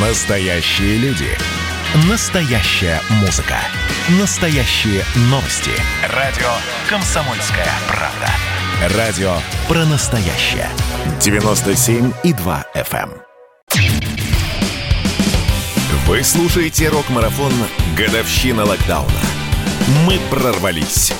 Настоящие люди. Настоящая музыка. Настоящие новости. Радио «Комсомольская правда». Радио про настоящее. 97,2 FM. эм. Вы слушаете рок-марафон «Годовщина локдауна». Мы прорвались.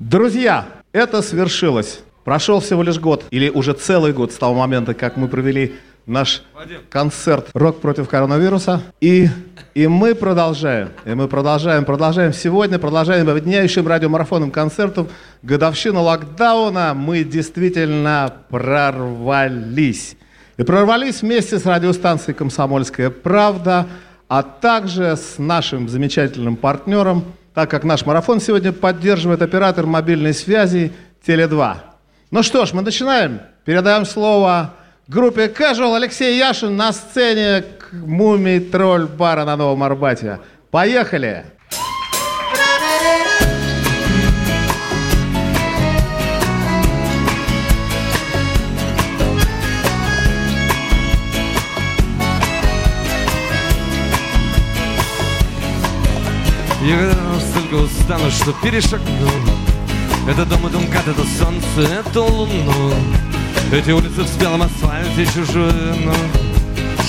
Друзья, это свершилось. Прошел всего лишь год, или уже целый год с того момента, как мы провели наш концерт «Рок против коронавируса». И, и мы продолжаем, и мы продолжаем, продолжаем сегодня, продолжаем объединяющим радиомарафоном концертов годовщину локдауна. Мы действительно прорвались. И прорвались вместе с радиостанцией «Комсомольская правда», а также с нашим замечательным партнером, так как наш марафон сегодня поддерживает оператор мобильной связи «Теле2». Ну что ж, мы начинаем. Передаем слово группе Casual Алексей Яшин на сцене мумий тролль бара на Новом Арбате. Поехали! Я настолько устану, что перешагну Это дом и дом, это солнце, это луну Эти улицы в спелом асфальте чужую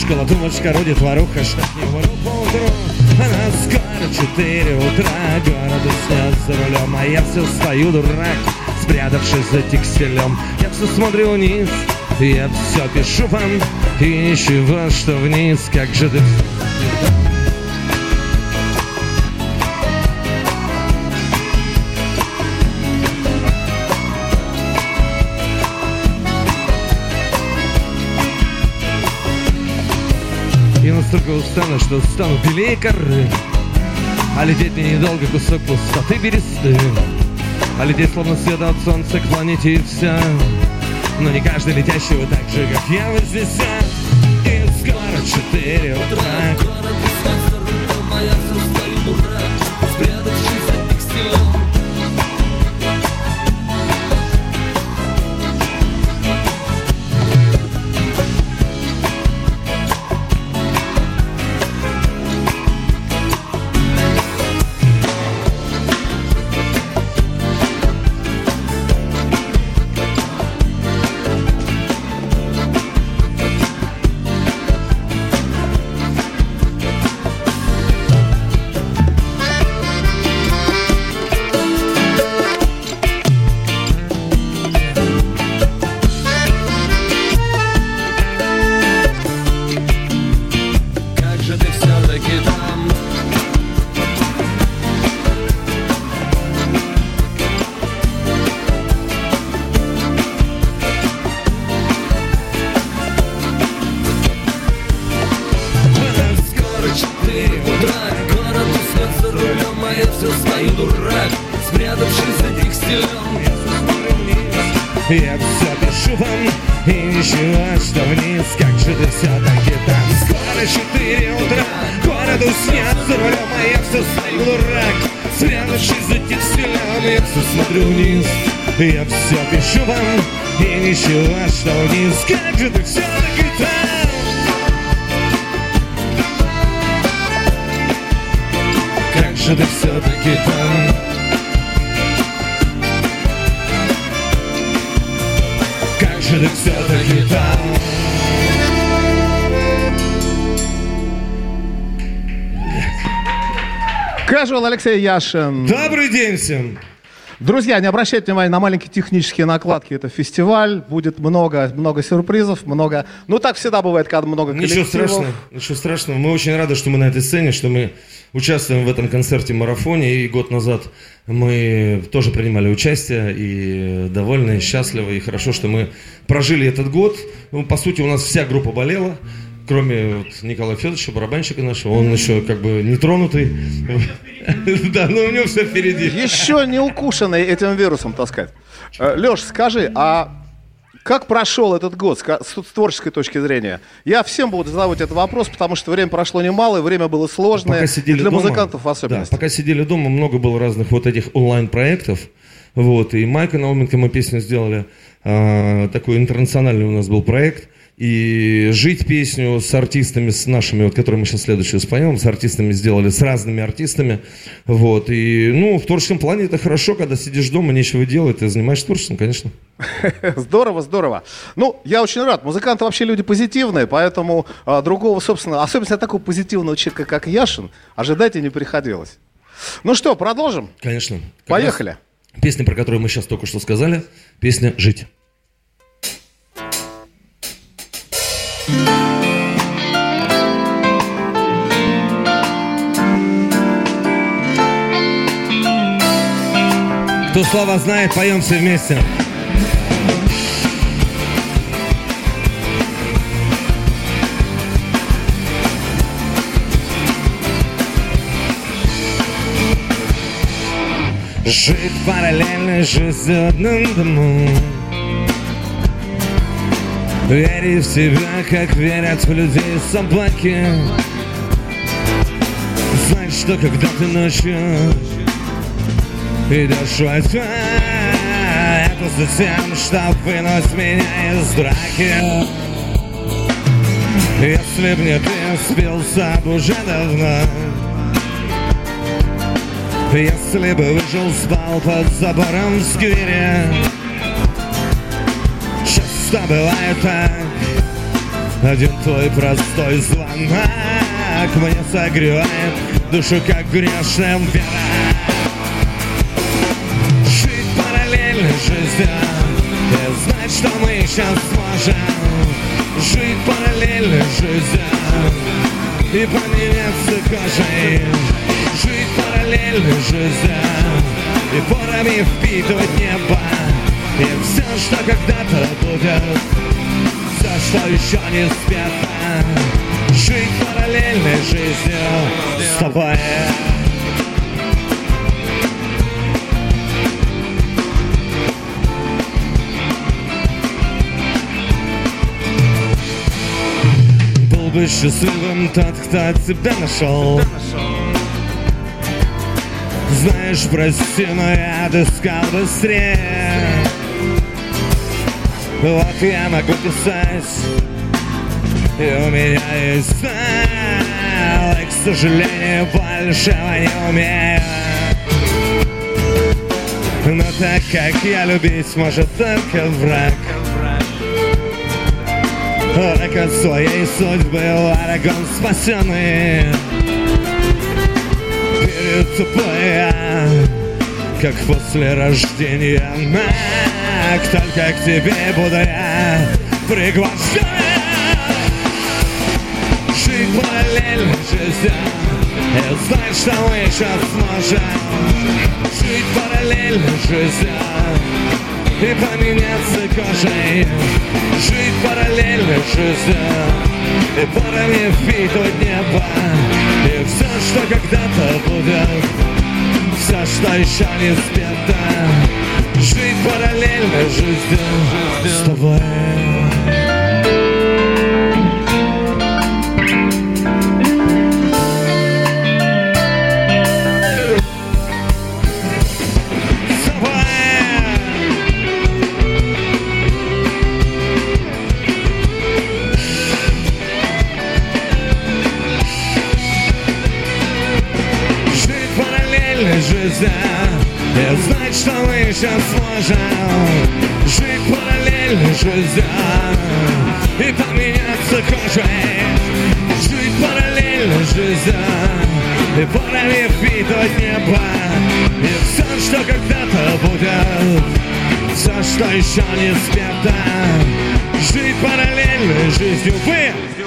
Школа, думочка, родит воруха, шагни поутру Она скоро четыре утра Городу снят за рулем, а я все стою дурак Спрятавшись за текстилем. Я все смотрю вниз, я все пишу вам И ничего, что вниз, как же ты настолько устану, что стану белее коры. А лететь мне недолго кусок пустоты бересты. А лететь словно свет от солнца к планете и вся. Но не каждый летящий вот так же, как я вознесет И скоро четыре утра же ты все-таки там? Как же ты все-таки там? Casual Алексей Яшин. Добрый день всем! Друзья, не обращайте внимания на маленькие технические накладки. Это фестиваль, будет много, много сюрпризов, много... Ну, так всегда бывает, когда много Ничего коллективов. страшного, ничего страшного. Мы очень рады, что мы на этой сцене, что мы участвуем в этом концерте-марафоне. И год назад мы тоже принимали участие и довольны, и счастливы. И хорошо, что мы прожили этот год. Ну, по сути, у нас вся группа болела. Кроме вот Николая Федоровича, барабанщика нашего, он еще как бы нетронутый. Да, но у него все впереди. Еще не укушенный этим вирусом, так сказать. Леш, скажи, а как прошел этот год с творческой точки зрения? Я всем буду задавать этот вопрос, потому что время прошло немало, и время было сложное. Пока сидели для дома, музыкантов в да, особенности. пока сидели дома, много было разных вот этих онлайн-проектов. Вот, и Майка Науменко мы песню сделали. а, такой интернациональный у нас был проект. И жить песню с артистами, с нашими, вот, которые мы сейчас следующую споем, с артистами сделали, с разными артистами, вот, и, ну, в творческом плане это хорошо, когда сидишь дома, нечего делать, ты занимаешься творчеством, конечно. Здорово, здорово. Ну, я очень рад. Музыканты вообще люди позитивные, поэтому а, другого, собственно, особенно такого позитивного человека, как Яшин, ожидать и не приходилось. Ну что, продолжим? Конечно. Поехали. Песня, про которую мы сейчас только что сказали, песня «Жить». Кто слова знает, поем все вместе. Жить параллельно жизнь одному дому Верить в себя, как верят в людей собаки Знать, что когда ты ночью идешь во тьме Это за тем, чтобы вынуть меня из драки. Если б не ты спился б уже давно. Если бы выжил, спал под забором в сквере Часто бывает так. Один твой простой звонок Мне согревает душу, как грешная вера Жить параллельно жизнью И знать, что мы сейчас сможем Жить параллельно жизнью И поменяться кожей. Жить параллельно жизнью И порами впитывать небо все, что когда-то будет Все, что еще не спето Жить параллельной жизнью С тобой Был бы счастливым тот, кто тебя нашел. Знаешь, прости, но я отыскал быстрее Вот я могу писать И у меня есть стал И, к сожалению, большего не умею. Но так как я любить может только враг. Враг от своей судьбы, враг он спасенный тупая, как после рождения Мак, только к тебе буду я приглашен Жить параллельно жизнью И знать, что мы сейчас сможем. Жить параллельно жизнью и поменяться кожей. Жить параллельно жизнью И порами впитывать небо И все, что когда-то будет. Все, что еще не спето Жить параллельно жизнью С тобой жизнь И знать, что мы сейчас сможем Жить параллельно жизнью И поменяться кожей Жить параллельно жизнью И порами впитывать небо И все, что когда-то будет. Все, что еще не спето Жить параллельно жизнью. Вы!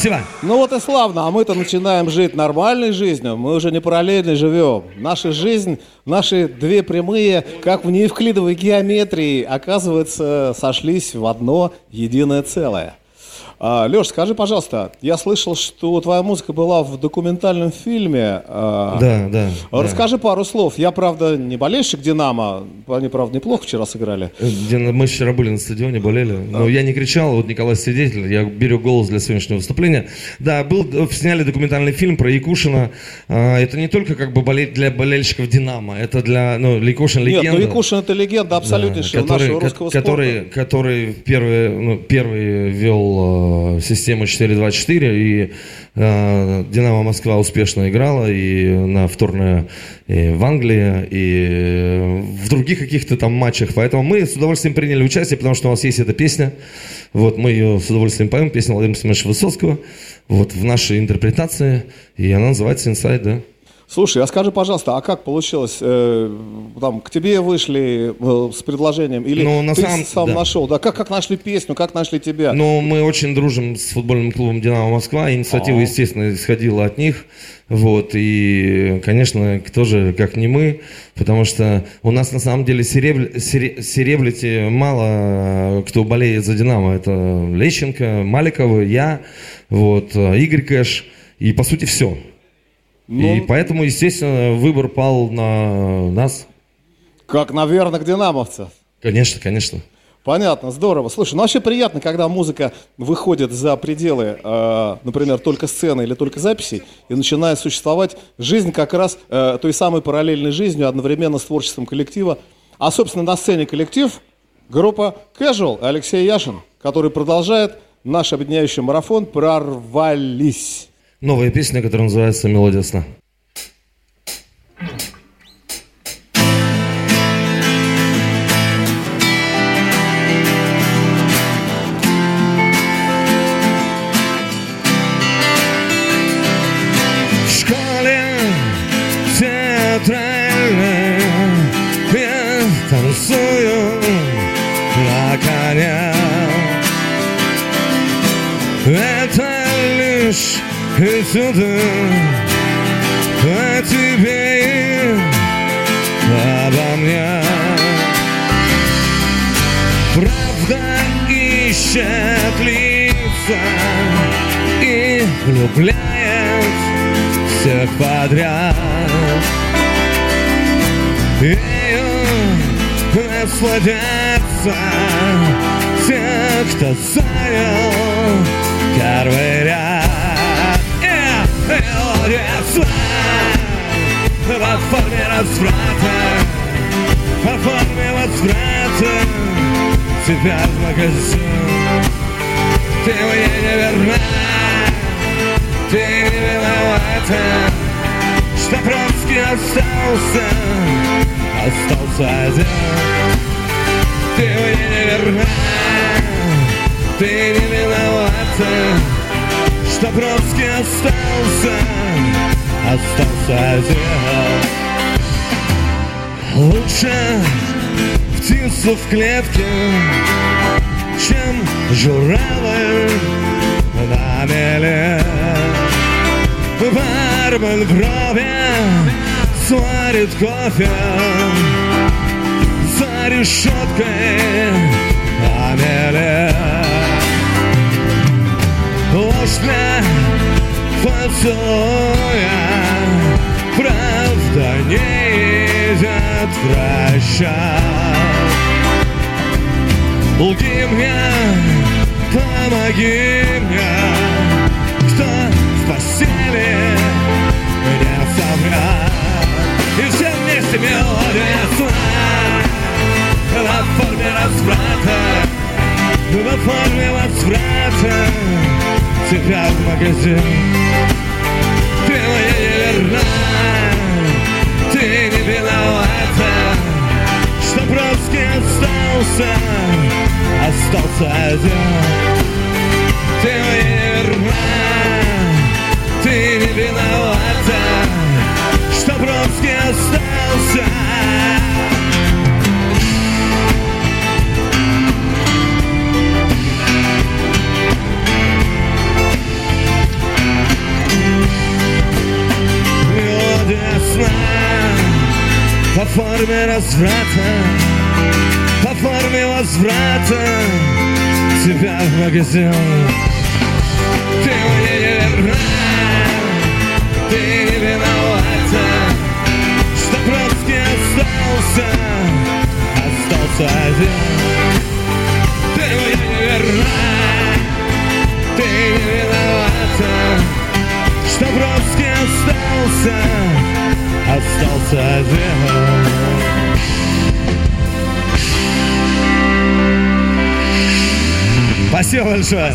Спасибо. Ну вот и славно, а мы-то начинаем жить нормальной жизнью, мы уже не параллельно живем. Наша жизнь, наши две прямые, как в неевклидовой геометрии, оказывается, сошлись в одно единое целое. А, Леш, скажи, пожалуйста, я слышал, что твоя музыка была в документальном фильме. а, Да, да. да. Расскажи пару слов. Я, правда, не болельщик «Динамо». Они, правда, неплохо вчера сыграли. Э, мы вчера были на стадионе, болели. Но я не кричал, вот Николай свидетель, я беру голос для сегодняшнего выступления. Да, был, э, сняли документальный фильм про Якушина. А, Это не только как бы болеть для болельщиков Динамо, это для, ну, Якушин Нет, легенда. ну Якушин это легенда абсолютнейшая который, нашего ко- русского который, спорта. который первый, ну, первый ввел э, систему 4-2-4, и э, Динамо Москва успешно играла и на в турне и в Англии, и в других каких-то там матчах. Поэтому мы с удовольствием приняли участие, потому что у нас есть эта песня. Вот мы ее с удовольствием поем, песня Владимира Семеновича Высоцкого, вот в нашей интерпретации, и она называется «Inside», да. Слушай, а скажи, пожалуйста, а как получилось? э, там, к тебе вышли э, с предложением? Или Ну, на ты самом- сам да. нашел? Да, как, как нашли песню, как нашли тебя? Ну, мы очень дружим с футбольным клубом «Динамо Москва». Инициатива, А. естественно, исходила от них. Вот, и, конечно, кто же, как не мы, потому что у нас, на самом деле, серебр... сере- серебрити мало э, кто болеет за «Динамо». Это Лещенко, Маликова, я, вот, э, Игорь Кэш, и, по сути, все. Ну, И поэтому, естественно, выбор пал на нас. Как, наверное, к динамовцев. Конечно, конечно. Понятно, здорово. Слушай, ну вообще приятно, когда музыка выходит за пределы, э, например, только сцены или только записей, и начинает существовать жизнь как раз э, той самой параллельной жизнью одновременно с творчеством коллектива. А, собственно, на сцене коллектив группа Casual, Алексей Яшин, который продолжает наш объединяющий марафон «Прорвались». Новая песня, которая называется «Мелодия сна». Лишь этюды о тебе и обо мне. Правда ищет лица и влюбляет всех подряд. Ею насладятся те, кто занял первый ряд. Форме разврата, во форме возврата тебя в магазин. Ты мне не верна, ты не виновата, что Троцкий остался, остался один. Ты мне не верна, ты не виновата, что Троцкий остался, остался один. Лучше птицу в клетке, чем журавль на меле. Бармен в робе сварит кофе за решеткой на меле. Ложь для поцелуя, правда не прощать. Лги мне, помоги мне, кто в постели не соврат. И все вместе мелодия сна во форме разврата, во форме возврата тебя в магазин. Остался, остался один. Ты верна, ты не виновата, что Бродский остался. Мелодия сна по форме разврата, форме возврата Тебя в магазин. Ты мне не верна Ты не виновата. Что просто остался Остался один. Ты мне не верна Ты не виновата. Спасибо большое.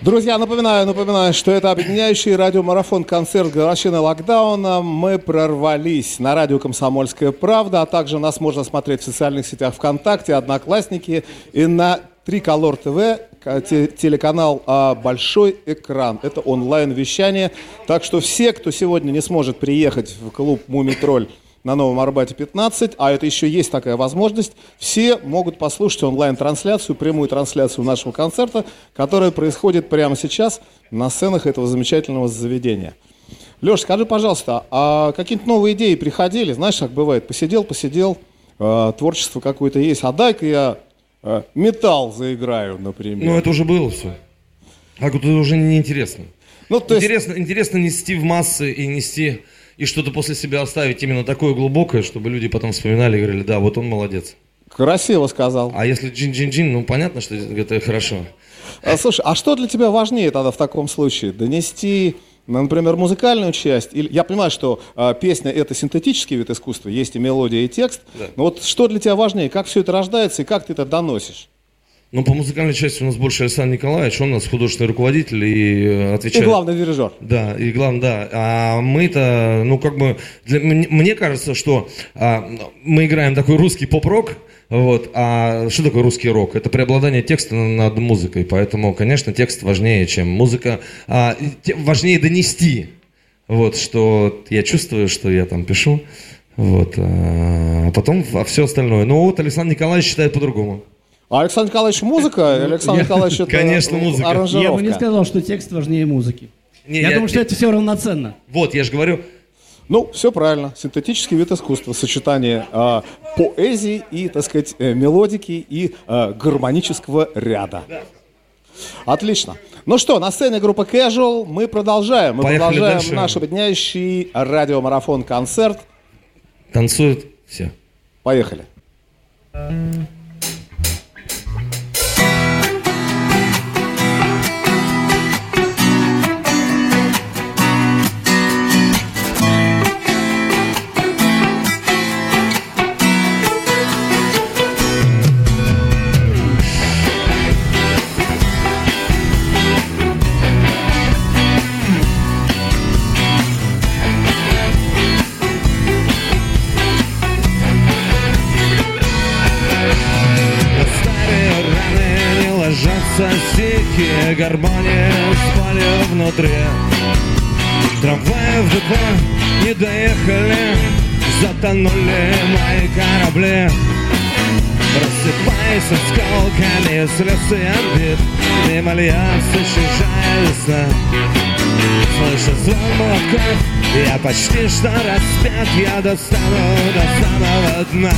Друзья, напоминаю, напоминаю, что это объединяющий радиомарафон концерт годовщины локдауна. Мы прорвались на радио «Комсомольская правда», а также нас можно смотреть в социальных сетях ВКонтакте, Одноклассники и на Триколор ТВ, те- телеканал а, «Большой экран». Это онлайн-вещание. Так что все, кто сегодня не сможет приехать в клуб «Мумитроль» на Новом Арбате 15, а это еще есть такая возможность, все могут послушать онлайн-трансляцию, прямую трансляцию нашего концерта, которая происходит прямо сейчас на сценах этого замечательного заведения. Леш, скажи, пожалуйста, а какие-то новые идеи приходили? Знаешь, как бывает, посидел, посидел, э, творчество какое-то есть, а дай-ка я э, металл заиграю, например. Ну, это уже было все. А вот это уже неинтересно. Ну, то есть- интересно, интересно нести в массы и нести, и что-то после себя оставить именно такое глубокое, чтобы люди потом вспоминали и говорили, да, вот он молодец. Красиво сказал. А если джин-джин-джин, ну, понятно, что это хорошо. А, слушай, а что для тебя важнее тогда в таком случае? Донести, ну, например, музыкальную часть? Или, я понимаю, что а, песня это синтетический вид искусства, есть и мелодия, и текст. Да. Но вот что для тебя важнее? Как все это рождается и как ты это доносишь? Ну, по музыкальной части у нас больше Александр Николаевич, он у нас художественный руководитель и э, И отвечает... главный дирижер. Да, и главное, да. А мы-то, ну, как бы, для, мне, кажется, что а, мы играем такой русский поп-рок, вот, а что такое русский рок? Это преобладание текста над музыкой, поэтому, конечно, текст важнее, чем музыка. А, и важнее донести, вот, что я чувствую, что я там пишу, вот, а потом а все остальное. Ну, вот Александр Николаевич считает по-другому. А Александр Николаевич музыка? Александр я- Николаевич это Конечно, музыка. аранжировка? Я бы не сказал, что текст важнее музыки. Не, я, думаю, что это все равноценно. Вот, я же говорю, Ну, все правильно. Синтетический вид искусства, сочетание а, поэзии и, так сказать, э, мелодики и а, гармонического ряда. Отлично. Ну что, на сцене группа Casual мы продолжаем. Мы Поехали продолжаем дальше. наш объединяющий радиомарафон-концерт. танцуют все. Поехали. На почти что распят Я достану до самого дна.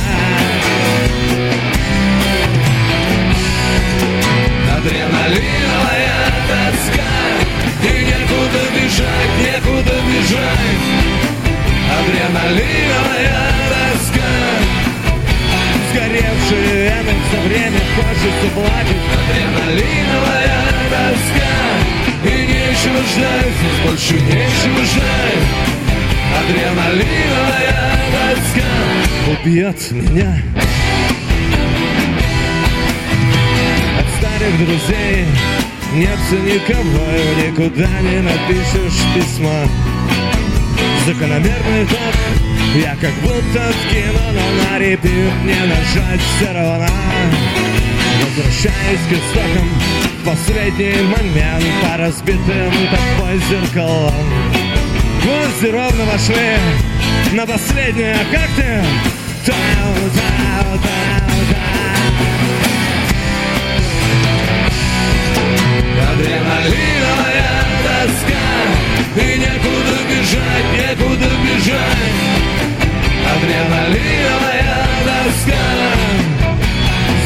Адреналиновая тоска. И некуда бежать, некуда бежать. Адреналиновая тоска. Сгоревшие вены все время хочется плакать. Адреналиновая тоска. И нечего ждать, здесь больше нечего ждать Адреналиновая тоска Убьет меня. От старых друзей нет никого Никуда не напишешь письма. Закономерный ход. Я как будто в кино, но на репит не нажать все равно. Возвращаюсь к истокам. В последний момент По разбитым тобой зеркалам Гвозди ровно вошли на последнее Как ты? Адреналиновая тоска. И некуда бежать, некуда бежать. Адреналиновая тоска.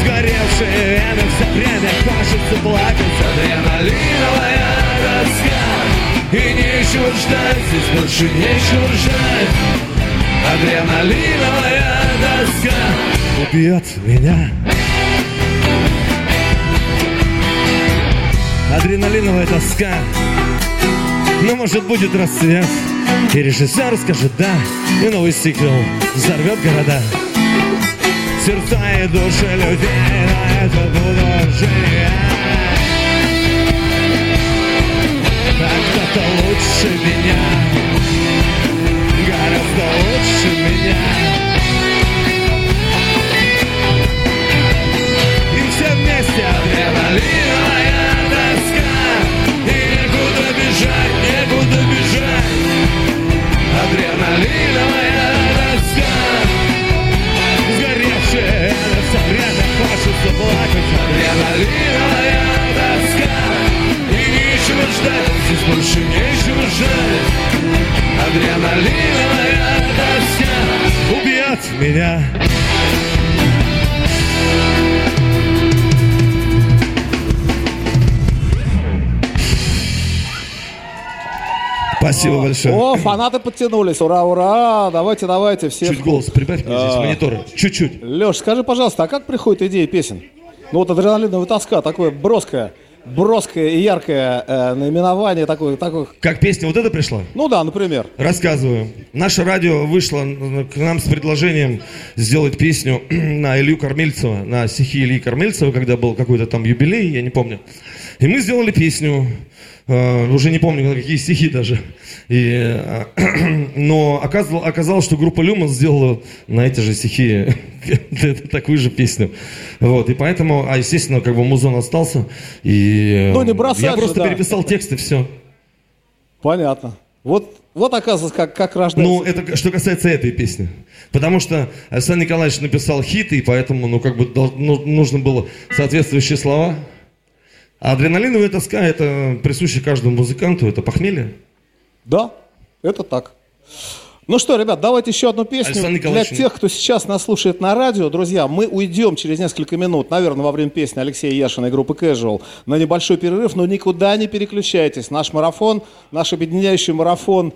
Сгоревшие вены все время хочется плакать. Адреналиновая тоска И не нечего ждать, здесь больше нечего ждать Адреналиновая доска. Убьет меня. Адреналиновая тоска Ну, может, будет расцвет И режиссер скажет «да» И новый сиквел взорвет города. Сердца и души людей На это буду жить Кто-то лучше меня. Гораздо лучше меня. И все вместе адреналиновая тоска. И некуда бежать, некуда бежать. Адреналиновая тоска. Сгоревшая время хочется плакать. Адреналиновая ждать, здесь нечего ждать Адреналиновая тоска убьет меня Спасибо большое. О, фанаты подтянулись, ура, ура, давайте, давайте, все. Чуть голос прибавь мне здесь, А. монитор. Чуть-чуть. Леш, скажи, пожалуйста, а как приходит идея песен? Ну вот адреналиновая тоска, такое броское, броское и яркое э, наименование, такое, такое, Как песня вот эта пришла? ну да, например. Рассказываю. Наше радио вышло к нам с предложением сделать песню на Илью Кормильцева, на стихи Ильи Кормильцева, когда был какой-то там юбилей, я не помню. И мы сделали песню, уже не помню, на какие стихи даже. И, э, но оказалось, оказалось, что группа Люман сделала на эти же стихи такую же песню. Вот, и поэтому, а естественно, как бы музон остался. И э, Ну, не бросать я же, просто да. переписал текст и все. Понятно. Вот, вот оказывается, как, как рождается. Ну, это что касается этой песни. Потому что Александр Николаевич написал хит, и поэтому, ну, как бы ну, нужно было соответствующие слова. А адреналиновая тоска – это присуще каждому музыканту, это похмелье. Да, это так. Ну что, ребят, давайте еще одну песню для тех, кто сейчас нас слушает на радио. Друзья, мы уйдем через несколько минут, наверное, во время песни Алексея Яшина и группы Casual на небольшой перерыв, но никуда не переключайтесь. Наш марафон, наш объединяющий марафон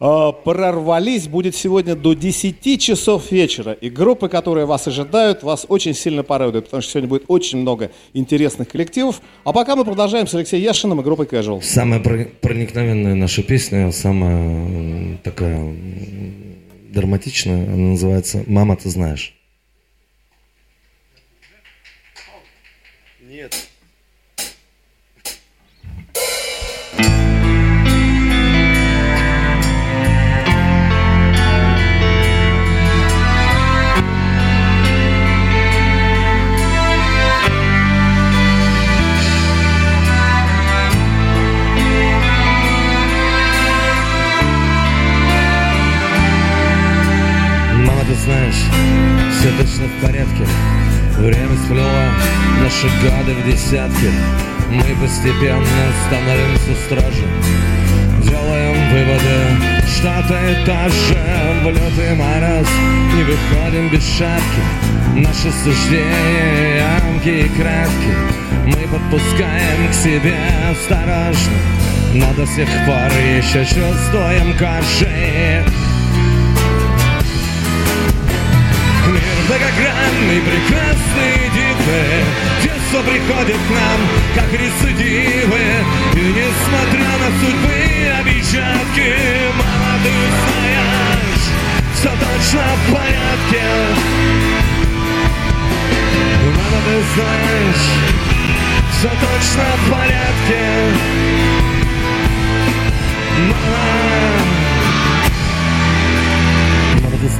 «Прорвались» будет сегодня до 10 часов вечера. И группы, которые вас ожидают, вас очень сильно порадуют, потому что сегодня будет очень много интересных коллективов. А пока мы продолжаем с Алексеем Яшиным и группой Casual. Самая про- проникновенная наша песня, самая такая драматичная, она называется «Мама, ты знаешь». Все в порядке. Время сплело наши годы в десятки. Мы постепенно становимся строже. Делаем выводы, что-то и то же. В лютый мороз не выходим без шапки. Наши суждения ямки и кратки Мы подпускаем к себе осторожно. Но до сих пор еще чувствуем кожей многогранный, прекрасный, дикий Детство приходит к нам, как рецидивы. И несмотря на судьбы обещатки Мама, ты знаешь, все точно в порядке. Мама, ты знаешь, все точно в порядке. Мама,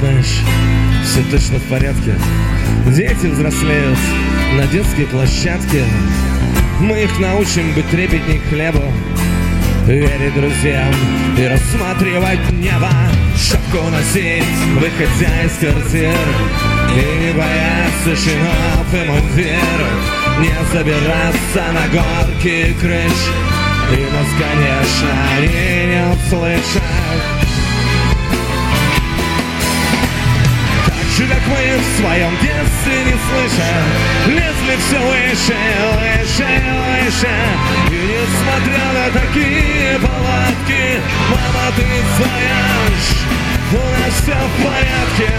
знаешь, все точно в порядке. Дети взрослеют на детской площадке. Мы их научим быть трепетней хлебу, верить друзьям и рассматривать небо. Шапку носить, выходя из квартир, и не бояться шинов и мундиров, не забираться на горки крыш. И нас, конечно, они не услышат. Как мы в своем детстве не слыша Лезли все выше, выше, выше И несмотря на такие палатки Мама, ты знаешь, у нас все в порядке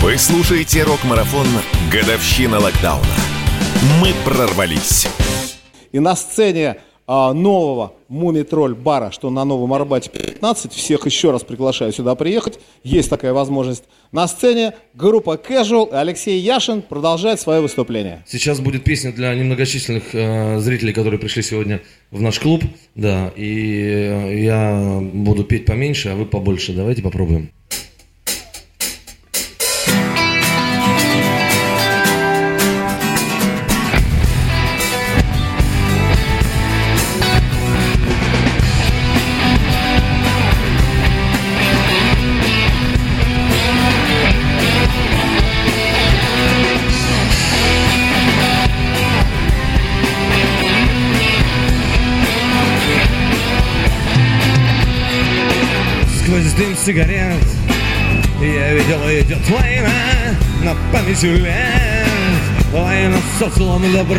Вы слушаете рок-марафон «Годовщина локдауна». Мы прорвались. И на сцене а, нового Мумитроль бара, что на Новом Арбате 15, всех еще раз приглашаю сюда приехать, есть такая возможность. На сцене группа Casual и Алексей Яшин продолжает свое выступление. Сейчас будет песня для немногочисленных э, зрителей, которые пришли сегодня в наш клуб. Да, и э, я буду петь поменьше, а вы побольше. Давайте попробуем. Сигарет. Я видел, идет война На память лет Война социум добра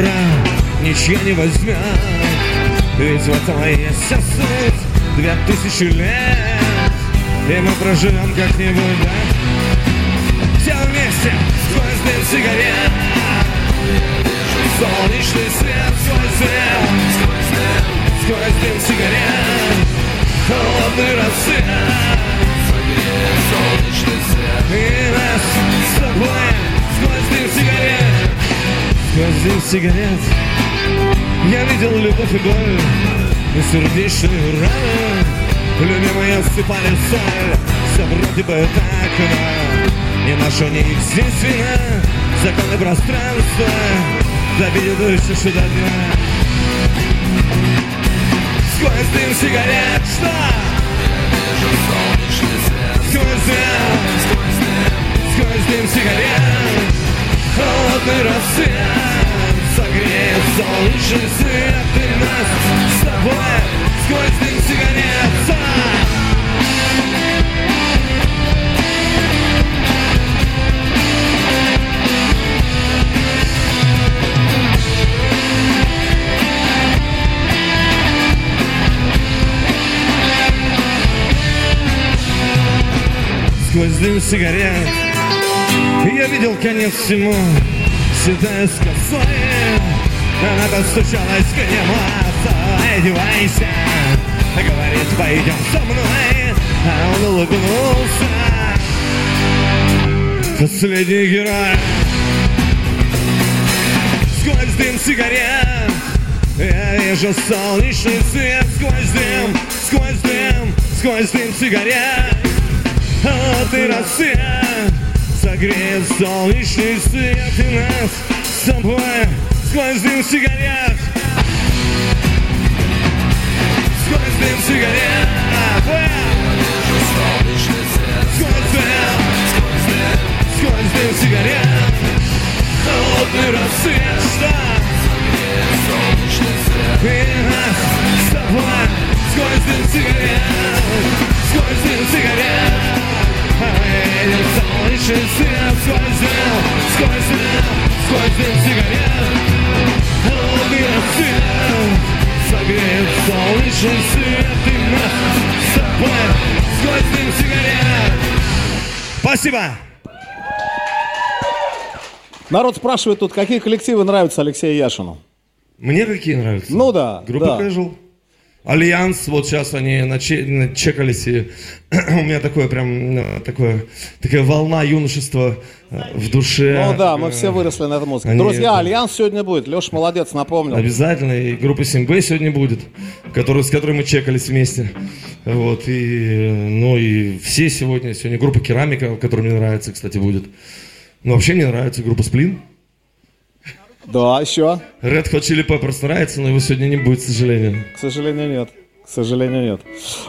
Ничья не возьмет. Ведь в этом и есть вся суть Две тысячи лет И мы проживем как-нибудь, да? Все вместе Сквозь дым сигарет. Солнечный свет сквозь дым Сквозь дым сигарет. Холодный рассвет Сквозь дым сигарет. Я видел любовь и боль И сердечные раны Любимые сыпали соль Все вроде бы так, но Не наша, не их здесь вина. Законы пространства Добили душу сюда дня. Сквозь дым сигарет, что? Сквозь дым, сквозь дым сигарет. Холодный рассвет Согреет солнечный свет И нас с тобой Сквозь дым сигарет. Сквозь дым сигарет. Я видел конец всему Седая с косой. Она постучалась к нему Одевайся. Говорит, пойдем со мной. А он улыбнулся. Последний герой. Сквозь дым сигарет. Я вижу солнечный свет. Сквозь дым, сквозь дым Сквозь дым сигарет Холодный рассвет Согреет солнечный свет И нас с тобой Сквозь дым сигарет. Сквозь дым сигарет. Сквозь дым сигарет. Холодный рассвет Что? И нас с тобой Сквозь дым сигарет Сквозь дым сигарет Солнечный свет Сквозь дым Сквозь дым Сквозь дым сигарет рассвет Согреет солнечный свет И нас с тобой Сквозь дым сигарет Спасибо! Народ спрашивает тут, какие коллективы нравятся Алексею Яшину? Мне какие нравятся? Ну да, Группа да. Casual. Альянс, вот сейчас они наче- начекались, и у меня такое прям, э, такое, такая волна юношества э, в душе. Ну да, мы все выросли на этой музыке. они Друзья, Альянс сегодня будет. Леша молодец, напомнил. Обязательно, и группа 7Б сегодня будет, который, с которой мы чекались вместе. Вот, и, ну и все сегодня, сегодня группа Керамика, которая мне нравится, кстати, будет. Но вообще мне нравится группа Сплин. Да, еще. Red Hot Chili Peppers нравится, но его сегодня не будет, к сожалению. К сожалению, нет. К сожалению, нет.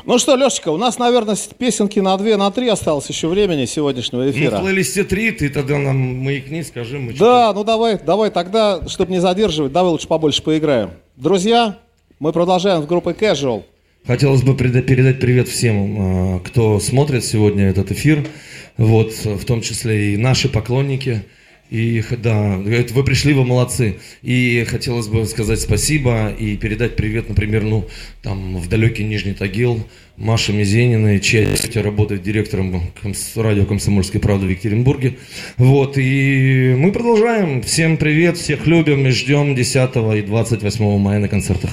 Ну что, Лешечка, у нас, наверное, песенки на две, на три осталось еще времени сегодняшнего Ну, эфира. в плейлисте 3, ты тогда нам маякни, скажи, мы Да, ну давай, давай тогда, чтобы не задерживать, давай лучше побольше поиграем. Друзья, мы продолжаем с группой Casual. Хотелось бы передать привет всем, а, кто смотрит сегодня этот эфир, вот, в том числе и наши поклонники. И да, вы пришли, вы молодцы. И хотелось бы сказать спасибо и передать привет, например, ну, там, в далекий Нижний Тагил, Маше Мизениной, чья работает директором радио «Комсомольской правды» в Екатеринбурге. Вот, и мы продолжаем. Всем привет, всех любим и ждем 10 и 28 мая на концертах.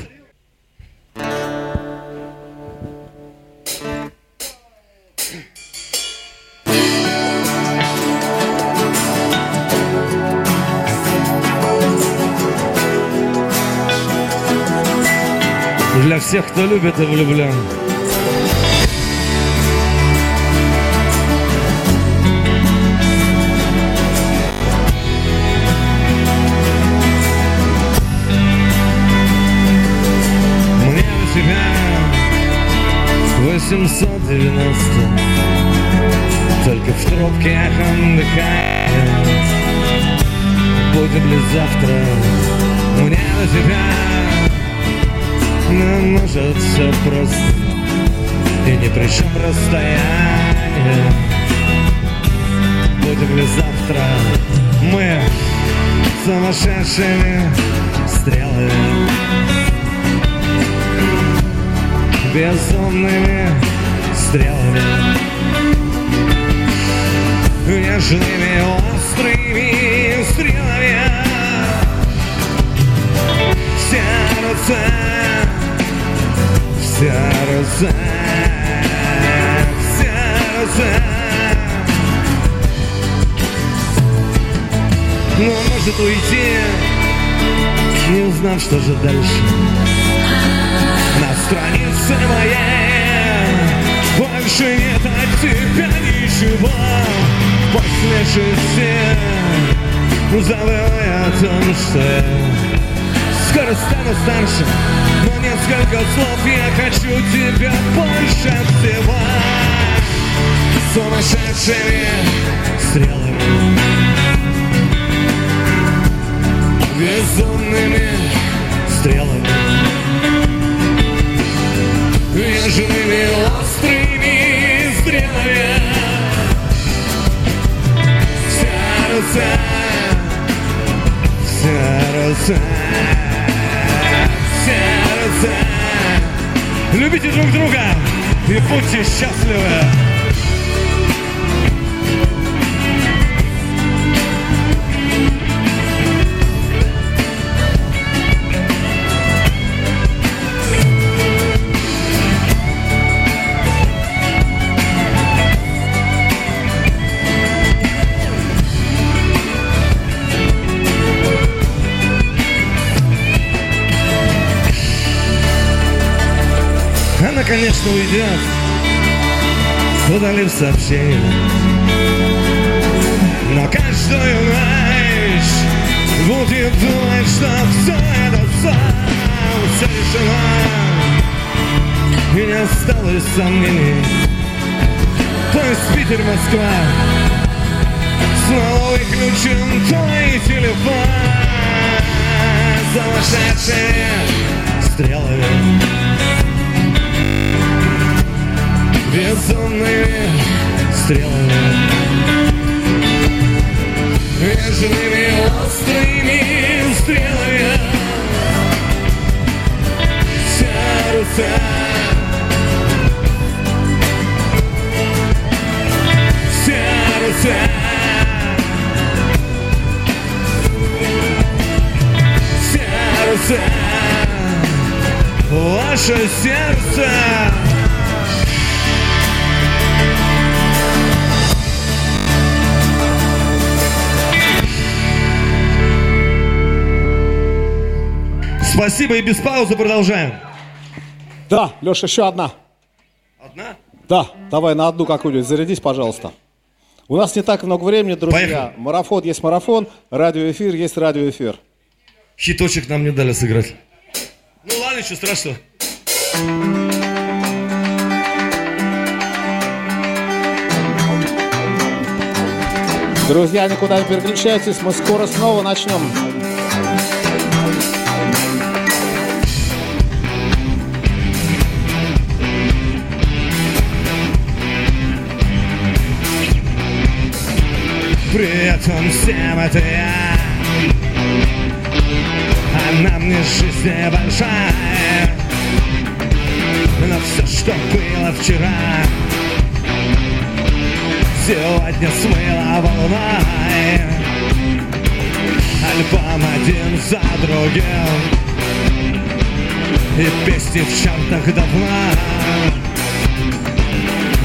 Всех, кто любит и влюблен. Мне у тебя 890 Только в трубке эхом дыхает Будем ли завтра И не при чем расстояние Будем ли завтра мы сумасшедшими стрелами Безумными стрелами Нежными острыми стрелами сердце, сердце. Может уйти, не узнав, что же дальше. На странице моей больше нет от тебя ничего. После шести забыл я о том, что скоро стану старше Но несколько слов я хочу тебя больше всего Сумасшедшими стрелами Безумными стрелами Нежными острыми стрелами Сердце Сердце сердце. Любите друг друга и будьте счастливы. Уйдет, удалив сообщение. Но каждую ночь будет думать, что все это сам все решено. И не осталось сомнений. То есть Питер, Москва, снова выключен твой телефон. Сумасшедшие стрелами безумными стрелами Нежными острыми стрелами Сердце Сердце Сердце Ваше сердце Спасибо и без паузы продолжаем. Да, Леша, еще одна. Одна? Да, давай на одну какую-нибудь зарядись, пожалуйста. У нас не так много времени, друзья. Поехали. Марафон есть марафон, радиоэфир есть радиоэфир. Хиточек нам не дали сыграть. Ну ладно, ничего страшного. Друзья, никуда не переключайтесь, мы скоро снова начнем. Нам всем это я. А нам не жизнь большая Но все, что было вчера Сегодня смыло волной. Альбом один за другим. И песни в чартах давно.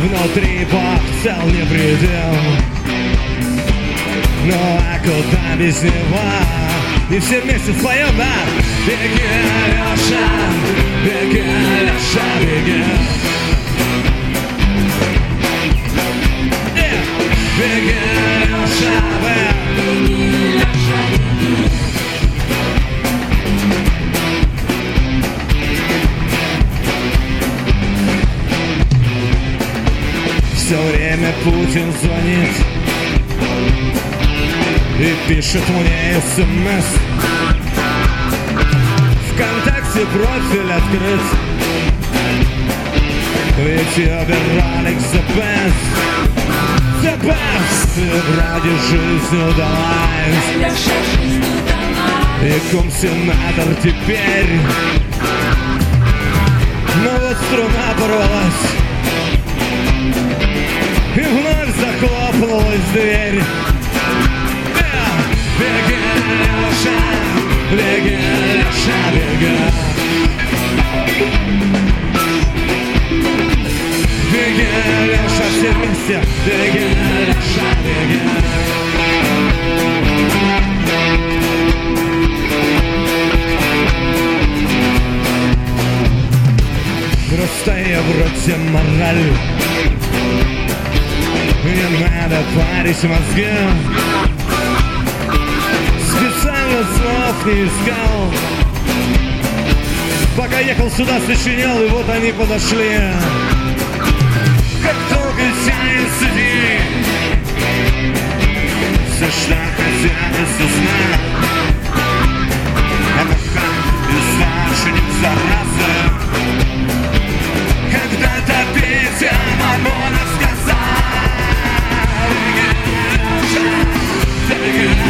Внутри Бог цел не предел Ну а куда без него? И все вместе споем, да? Беги, Леша, беги, Леша, беги Э, Беги, Леша, беги Все время Путин звонит И пишет мне смс. Вконтакте профиль открыт В Ютьюбе ролик The Best The Best И ради жизни удалась. И ком-сенатор теперь Но вот струна порвалась. И вновь захлопнулась дверь Беги, Леша, беги, Леша, беги Беги, Леша, все вместе Беги, Леша, вроде мораль. Не надо парить мозги Специально слов не искал. Пока ехал сюда, сочинял, и вот они подошли. Как долго тянет сиди Все, что хотят из сна. Это как из вашей заразы Когда-то Петя Мамонов сказал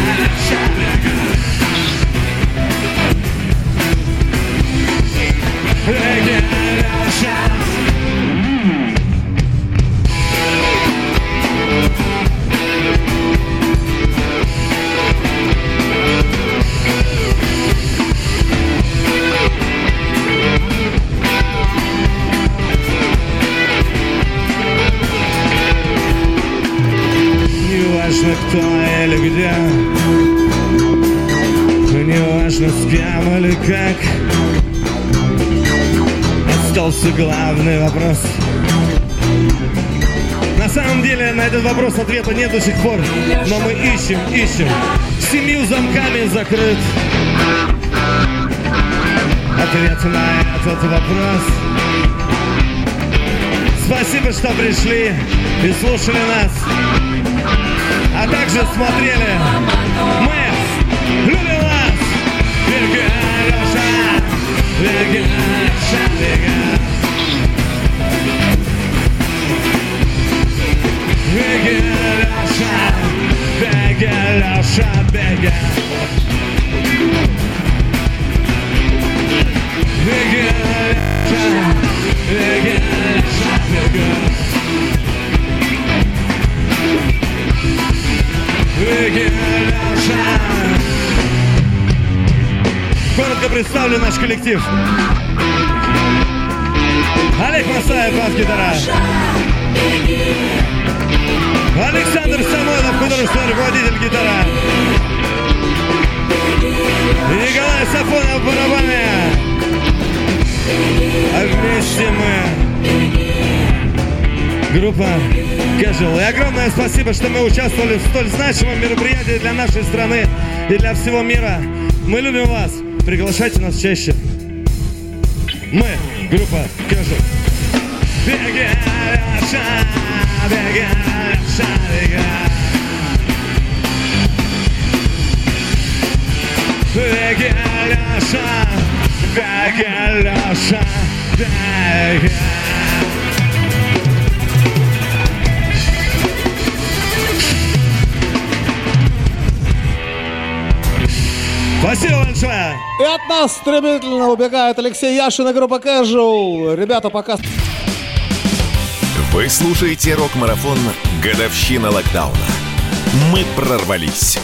Не Остался главный вопрос На самом деле на этот вопрос ответа нет до сих пор Но мы ищем, ищем Семью замками закрыт Ответ на этот вопрос Спасибо, что пришли и слушали нас а также смотрели. Мы любим вас! Беги, Леша! Леша, беги! Беги, Леша! Беги, Леша, беги! Беги, Леша! Беги, Леша, беги! Беги, Леша! Коротко представлю наш коллектив. Олег Масаев, бас-гитара. Александр Самойлов, художественный руководитель гитара. Николай Сафонов, барабаны. А вместе мы группа Casual. И огромное спасибо, что мы участвовали в столь значимом мероприятии для нашей страны и для всего мира. Мы любим вас. Приглашайте нас чаще. Мы, группа Casual. Беги, Леша, беги. Беги, Леша, беги, Леша, беги. Спасибо большое! И от нас стремительно убегает Алексей Яшин и группа Casual. Ребята, пока... Вы слушаете рок-марафон «Годовщина локдауна». Мы прорвались.